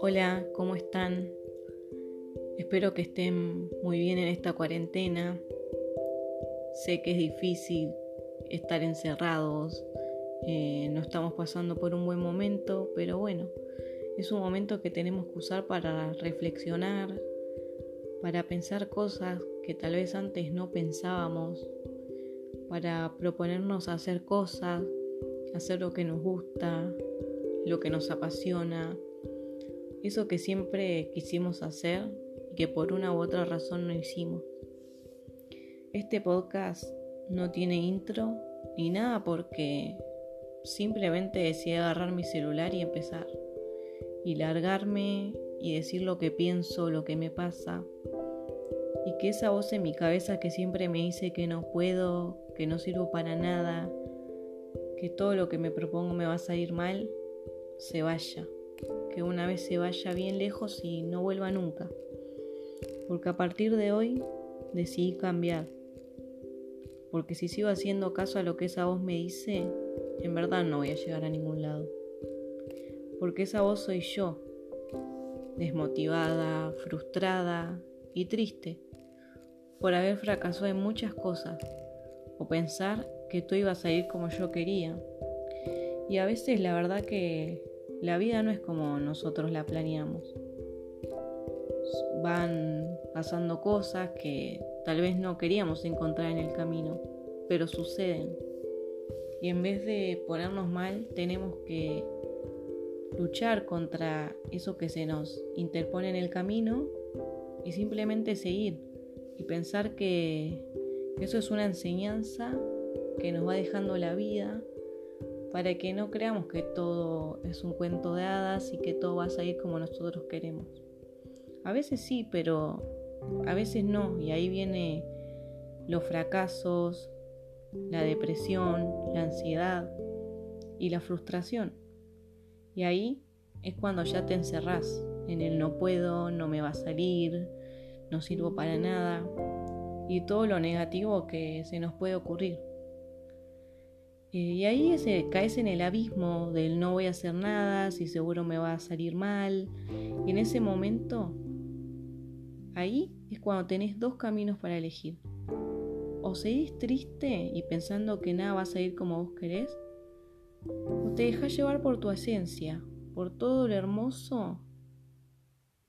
Hola, ¿cómo están? Espero que estén muy bien en esta cuarentena. Sé que es difícil estar encerrados, eh, no estamos pasando por un buen momento, pero bueno, es un momento que tenemos que usar para reflexionar, para pensar cosas que tal vez antes no pensábamos, para proponernos hacer cosas, hacer lo que nos gusta, lo que nos apasiona, eso que siempre quisimos hacer y que por una u otra razón no hicimos. Este podcast no tiene intro ni nada porque simplemente decidí agarrar mi celular y empezar. Y largarme y decir lo que pienso, lo que me pasa. Y que esa voz en mi cabeza que siempre me dice que no puedo, que no sirvo para nada, que todo lo que me propongo me va a salir mal, se vaya. Que una vez se vaya bien lejos y no vuelva nunca. Porque a partir de hoy decidí cambiar. Porque si sigo haciendo caso a lo que esa voz me dice, en verdad no voy a llegar a ningún lado. Porque esa voz soy yo, desmotivada, frustrada y triste por haber fracasado en muchas cosas o pensar que todo iba a salir como yo quería. Y a veces la verdad que la vida no es como nosotros la planeamos. Van pasando cosas que tal vez no queríamos encontrar en el camino, pero suceden. Y en vez de ponernos mal, tenemos que luchar contra eso que se nos interpone en el camino y simplemente seguir y pensar que eso es una enseñanza que nos va dejando la vida para que no creamos que todo es un cuento de hadas y que todo va a salir como nosotros queremos. A veces sí, pero a veces no, y ahí viene los fracasos, la depresión, la ansiedad y la frustración. Y ahí es cuando ya te encerrás en el no puedo, no me va a salir, no sirvo para nada y todo lo negativo que se nos puede ocurrir. Eh, y ahí ese, caes en el abismo del no voy a hacer nada, si seguro me va a salir mal. Y en ese momento, ahí es cuando tenés dos caminos para elegir o seguís triste y pensando que nada va a salir como vos querés, o te dejas llevar por tu esencia, por todo lo hermoso,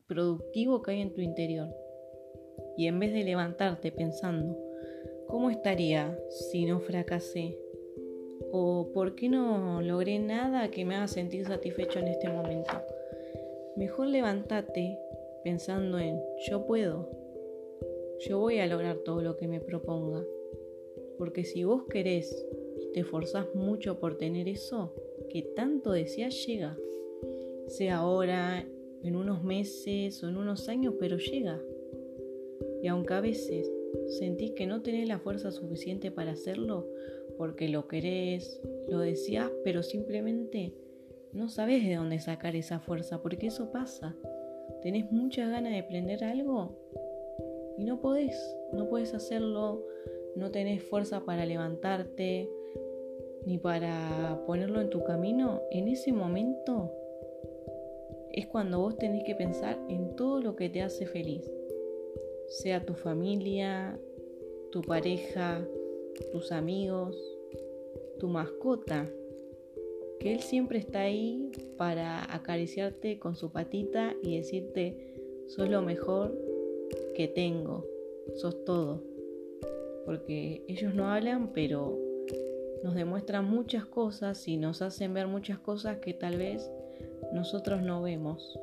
productivo que hay en tu interior. Y en vez de levantarte pensando, ¿cómo estaría si no fracasé? ¿O por qué no logré nada que me haga sentir satisfecho en este momento? Mejor levántate pensando en yo puedo, yo voy a lograr todo lo que me proponga. Porque si vos querés y te esforzás mucho por tener eso que tanto deseas, llega. Sea ahora, en unos meses o en unos años, pero llega. Y aunque a veces sentís que no tenés la fuerza suficiente para hacerlo, porque lo querés, lo deseas, pero simplemente no sabes de dónde sacar esa fuerza, porque eso pasa. Tenés muchas ganas de aprender algo y no podés, no podés hacerlo, no tenés fuerza para levantarte ni para ponerlo en tu camino, en ese momento es cuando vos tenés que pensar en todo lo que te hace feliz, sea tu familia, tu pareja, tus amigos, tu mascota, que él siempre está ahí para acariciarte con su patita y decirte, sos lo mejor que tengo, sos todo. Porque ellos no hablan, pero nos demuestran muchas cosas y nos hacen ver muchas cosas que tal vez nosotros no vemos.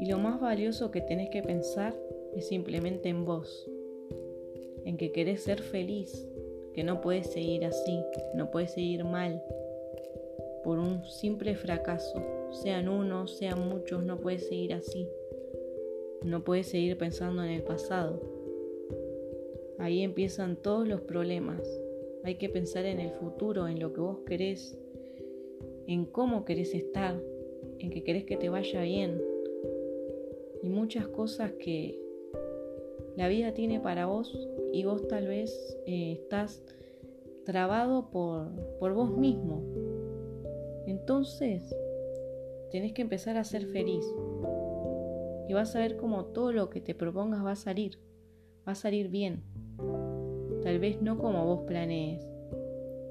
Y lo más valioso que tenés que pensar es simplemente en vos, en que querés ser feliz, que no puedes seguir así, no puedes seguir mal por un simple fracaso, sean unos, sean muchos, no puedes seguir así. No puedes seguir pensando en el pasado. Ahí empiezan todos los problemas. Hay que pensar en el futuro, en lo que vos querés, en cómo querés estar, en que querés que te vaya bien. Y muchas cosas que la vida tiene para vos y vos tal vez eh, estás trabado por, por vos mismo. Entonces, tenés que empezar a ser feliz. Y vas a ver cómo todo lo que te propongas va a salir. Va a salir bien. Tal vez no como vos planees,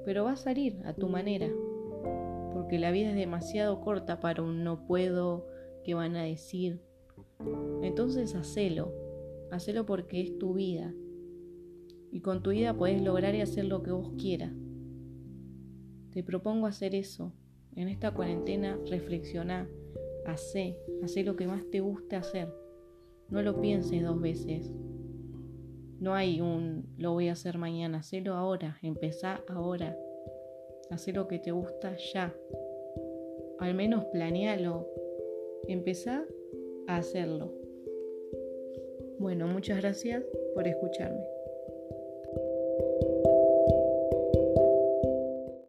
pero va a salir a tu manera. Porque la vida es demasiado corta para un no puedo, que van a decir. Entonces hacelo. Hacelo porque es tu vida. Y con tu vida puedes lograr y hacer lo que vos quieras. Te propongo hacer eso en esta cuarentena reflexiona, hacé, hacé lo que más te guste hacer. No lo pienses dos veces. No hay un lo voy a hacer mañana, hacelo ahora, empezá ahora. Hacé lo que te gusta ya. Al menos planealo. Empezá a hacerlo. Bueno, muchas gracias por escucharme.